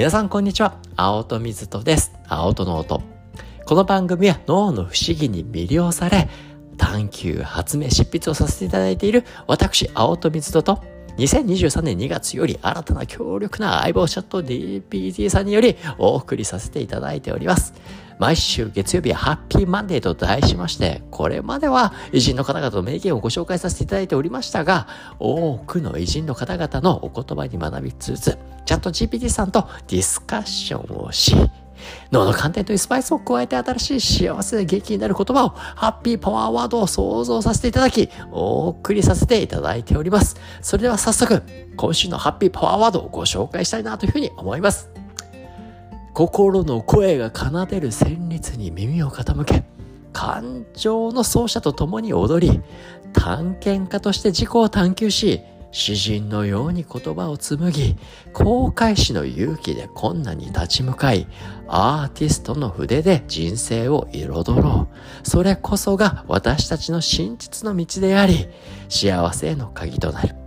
皆さんこんにちは。青戸水戸です。青戸の音。この番組は脳の不思議に魅了され、探求、発明、執筆をさせていただいている私、青戸水戸と、2023年2月より新たな強力な相棒チャット DPT さんによりお送りさせていただいております。毎週月曜日はハッピーマンデーと題しまして、これまでは偉人の方々の名言をご紹介させていただいておりましたが、多くの偉人の方々のお言葉に学びつつ、チャット GPT さんとディスカッションをし、脳の観点というスパイスを加えて新しい幸せで元気になる言葉をハッピーパワーワードを想像させていただき、お送りさせていただいております。それでは早速、今週のハッピーパワーワードをご紹介したいなというふうに思います。心の声が奏でる旋律に耳を傾け、感情の奏者と共に踊り、探検家として自己を探求し、詩人のように言葉を紡ぎ、航海士の勇気で困難に立ち向かい、アーティストの筆で人生を彩ろう。それこそが私たちの真実の道であり、幸せへの鍵となる。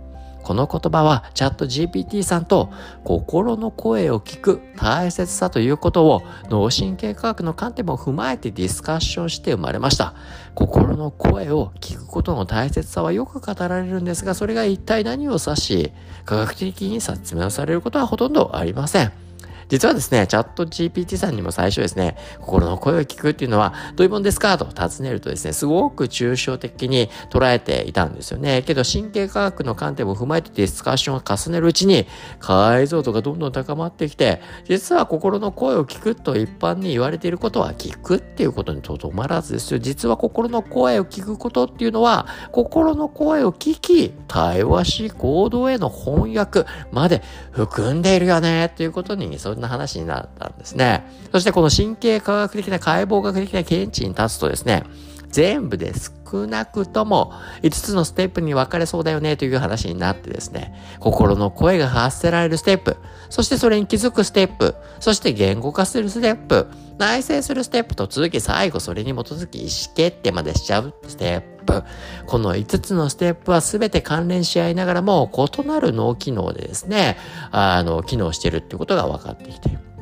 この言葉はチャット GPT さんと心の声を聞く大切さということを脳神経科学の観点も踏まえてディスカッションして生まれました。心の声を聞くことの大切さはよく語られるんですが、それが一体何を指し、科学的に説明されることはほとんどありません。実はですね、チャット GPT さんにも最初ですね、心の声を聞くっていうのはどういうもんですか？と尋ねるとですね、すごく抽象的に捉えていたんですよね。けど神経科学の観点も踏まえてディスカッションを重ねるうちに解像度がどんどん高まってきて、実は心の声を聞くと一般に言われていることは聞くっていうことにとどまらずですよ。実は心の声を聞くことっていうのは、心の声を聞き、対話し行動への翻訳まで含んでいるよねっていうことに、そんな話になったんですね。そしてこの神経科学的な解剖学的な見地に立つとですね、全部で少なくとも5つのステップに分かれそうだよねという話になってですね、心の声が発せられるステップ、そしてそれに気づくステップ、そして言語化するステップ、内省するステップと続き最後それに基づき意思決定までしちゃうステップ。この5つのステップは全て関連し合いながらも異なる脳機能でですね、あの、機能してるってことが分かってきている。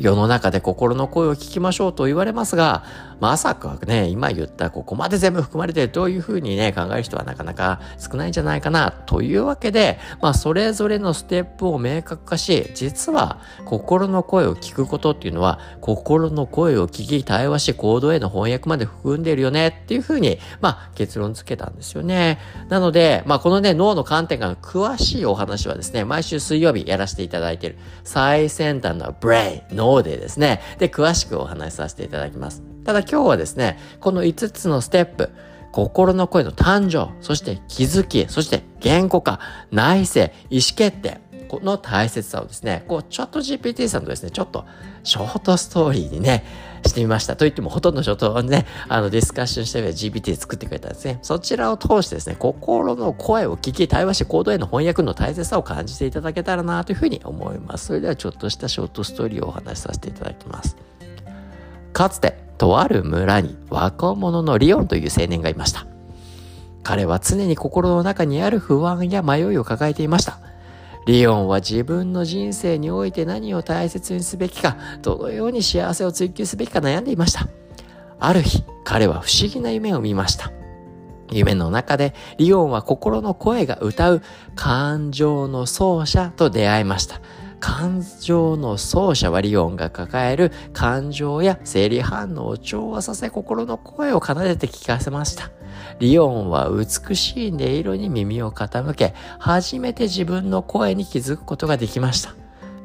世の中で心の声を聞きましょうと言われますが、まさかね、今言ったここまで全部含まれてるというふうにね、考える人はなかなか少ないんじゃないかな、というわけで、まあ、それぞれのステップを明確化し、実は心の声を聞くことっていうのは、心の声を聞き、対話し、行動への翻訳まで含んでいるよね、っていうふうに、まあ、結論付けたんですよね。なので、まあ、このね、脳の観点から詳しいお話はですね、毎週水曜日やらせていただいている、最先端のブレイン、方でですね、で、詳しくお話しさせていただきます。ただ今日はですね、この5つのステップ、心の声の誕生、そして気づき、そして言語化、内政、意思決定、この大切さをですね、こう、チャット GPT さんとですね、ちょっとショートストーリーにね、してみました。と言ってもほとんどショートをね、あのディスカッションして GPT で作ってくれたんですね。そちらを通してですね、心の声を聞き、対話して行動への翻訳の大切さを感じていただけたらなというふうに思います。それではちょっとしたショートストーリーをお話しさせていただきます。かつて、とある村に若者のリオンという青年がいました。彼は常に心の中にある不安や迷いを抱えていました。リオンは自分の人生において何を大切にすべきか、どのように幸せを追求すべきか悩んでいました。ある日、彼は不思議な夢を見ました。夢の中でリオンは心の声が歌う感情の奏者と出会いました。感情の奏者はリオンが抱える感情や生理反応を調和させ心の声を奏でて聞かせました。リオンは美しい音色に耳を傾け、初めて自分の声に気づくことができました。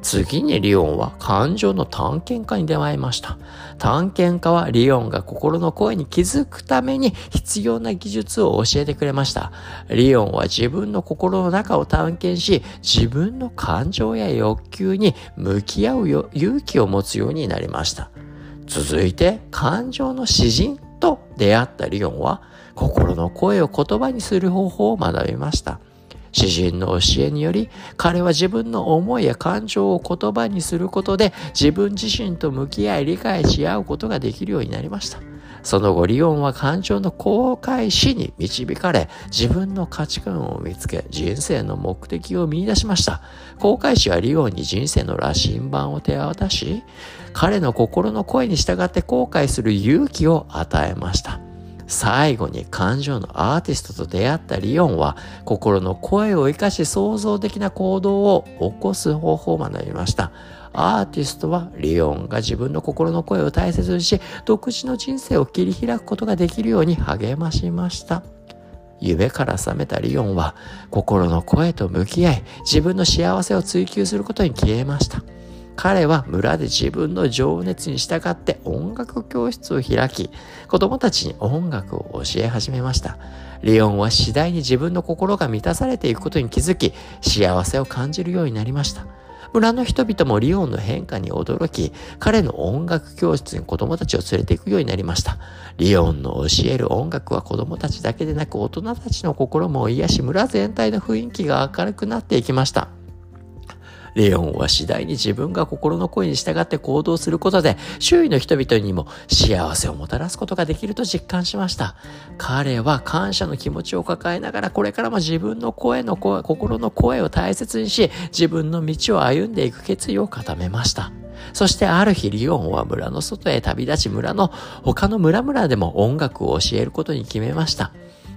次にリオンは感情の探検家に出会いました。探検家はリオンが心の声に気づくために必要な技術を教えてくれました。リオンは自分の心の中を探検し、自分の感情や欲求に向き合う勇気を持つようになりました。続いて感情の詩人と出会ったリオンは心の声を言葉にする方法を学びました。詩人の教えにより彼は自分の思いや感情を言葉にすることで自分自身と向き合い理解し合うことができるようになりましたその後、リオンは感情の公開死に導かれ、自分の価値観を見つけ、人生の目的を見出しました。公開死はリオンに人生の羅針盤を手渡し、彼の心の声に従って後悔する勇気を与えました。最後に感情のアーティストと出会ったリオンは心の声を生かし創造的な行動を起こす方法を学びました。アーティストはリオンが自分の心の声を大切にし、独自の人生を切り開くことができるように励ましました。夢から覚めたリオンは心の声と向き合い、自分の幸せを追求することに消えました。彼は村で自分の情熱に従って音楽教室を開き、子供たちに音楽を教え始めました。リオンは次第に自分の心が満たされていくことに気づき、幸せを感じるようになりました。村の人々もリオンの変化に驚き、彼の音楽教室に子供たちを連れて行くようになりました。リオンの教える音楽は子供たちだけでなく大人たちの心も癒し、村全体の雰囲気が明るくなっていきました。レオンは次第に自分が心の声に従って行動することで、周囲の人々にも幸せをもたらすことができると実感しました。彼は感謝の気持ちを抱えながら、これからも自分の声の声、心の声を大切にし、自分の道を歩んでいく決意を固めました。そしてある日リオンは村の外へ旅立ち村の他の村々でも音楽を教えることに決めました。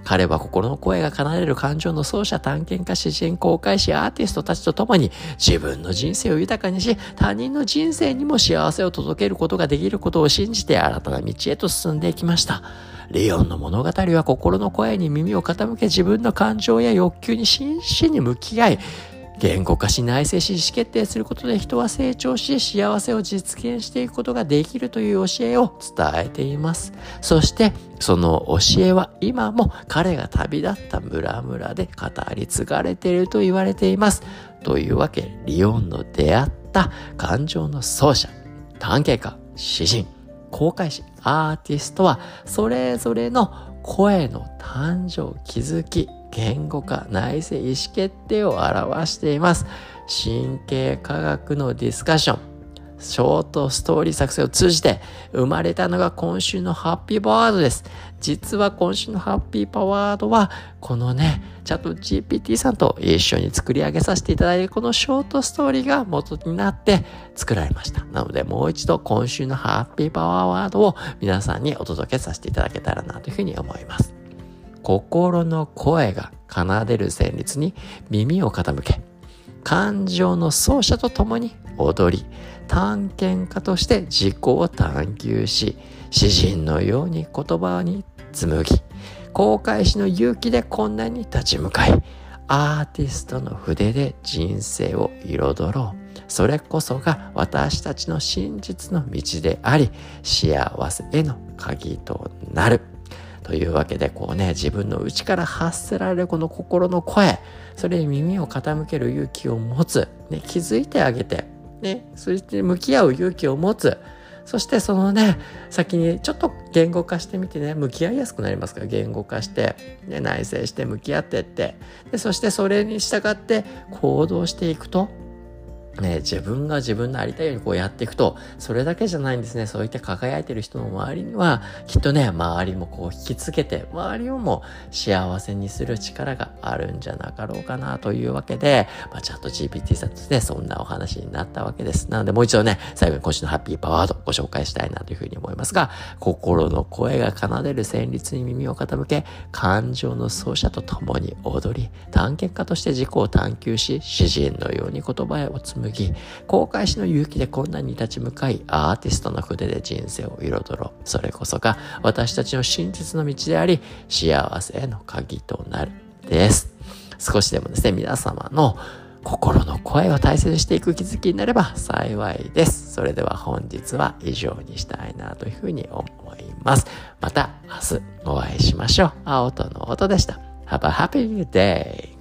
彼は心の声が奏でる感情の奏者探検家詩人公開しアーティストたちと共に自分の人生を豊かにし他人の人生にも幸せを届けることができることを信じて新たな道へと進んでいきました。レオンの物語は心の声に耳を傾け自分の感情や欲求に真摯に向き合い言語化し内省し意思決定することで人は成長し幸せを実現していくことができるという教えを伝えています。そしてその教えは今も彼が旅立った村々で語り継がれていると言われています。というわけ、リオンの出会った感情の奏者、探検家、詩人、公開師、アーティストはそれぞれの声の誕生、気づき、言語化、内省、意思決定を表しています。神経科学のディスカッション、ショートストーリー作成を通じて生まれたのが今週のハッピーパワードです。実は今週のハッピーパワードは、このね、チャット GPT さんと一緒に作り上げさせていただいて、このショートストーリーが元になって作られました。なので、もう一度今週のハッピーパワーワードを皆さんにお届けさせていただけたらなというふうに思います。心の声が奏でる旋律に耳を傾け、感情の奏者と共に踊り、探検家として自己を探求し、詩人のように言葉に紡ぎ、公開しの勇気で困難に立ち向かい、アーティストの筆で人生を彩ろう。それこそが私たちの真実の道であり、幸せへの鍵となる。というわけで、こうね、自分の内から発せられるこの心の声、それに耳を傾ける勇気を持つ、ね、気づいてあげて、ね、そして向き合う勇気を持つ、そしてそのね、先にちょっと言語化してみてね、向き合いやすくなりますから、言語化して、ね、内省して向き合ってって、でそしてそれに従って行動していくと、ね、自分が自分のありたいようにこうやっていくと、それだけじゃないんですね。そういった輝いてる人の周りには、きっとね、周りもこう引きつけて、周りをも幸せにする力があるんじゃなかろうかなというわけで、まあ、チャット GPT さんとね、そんなお話になったわけです。なのでもう一度ね、最後に今週のハッピーパワードご紹介したいなというふうに思いますが、心の声が奏でる旋律に耳を傾け、感情の奏者と共に踊り、探検家として自己を探求し、詩人のように言葉を紡ぎ、公開しの勇気で困難に立ち向かい、アーティストの筆で人生を彩ろう。それこそが私たちの真実の道であり、幸せへの鍵となる。です。少しでもですね、皆様の心の声を大切にしていく気づきになれば幸いです。それでは本日は以上にしたいなというふうに思います。また明日お会いしましょう。青との音でした。Have a happy day!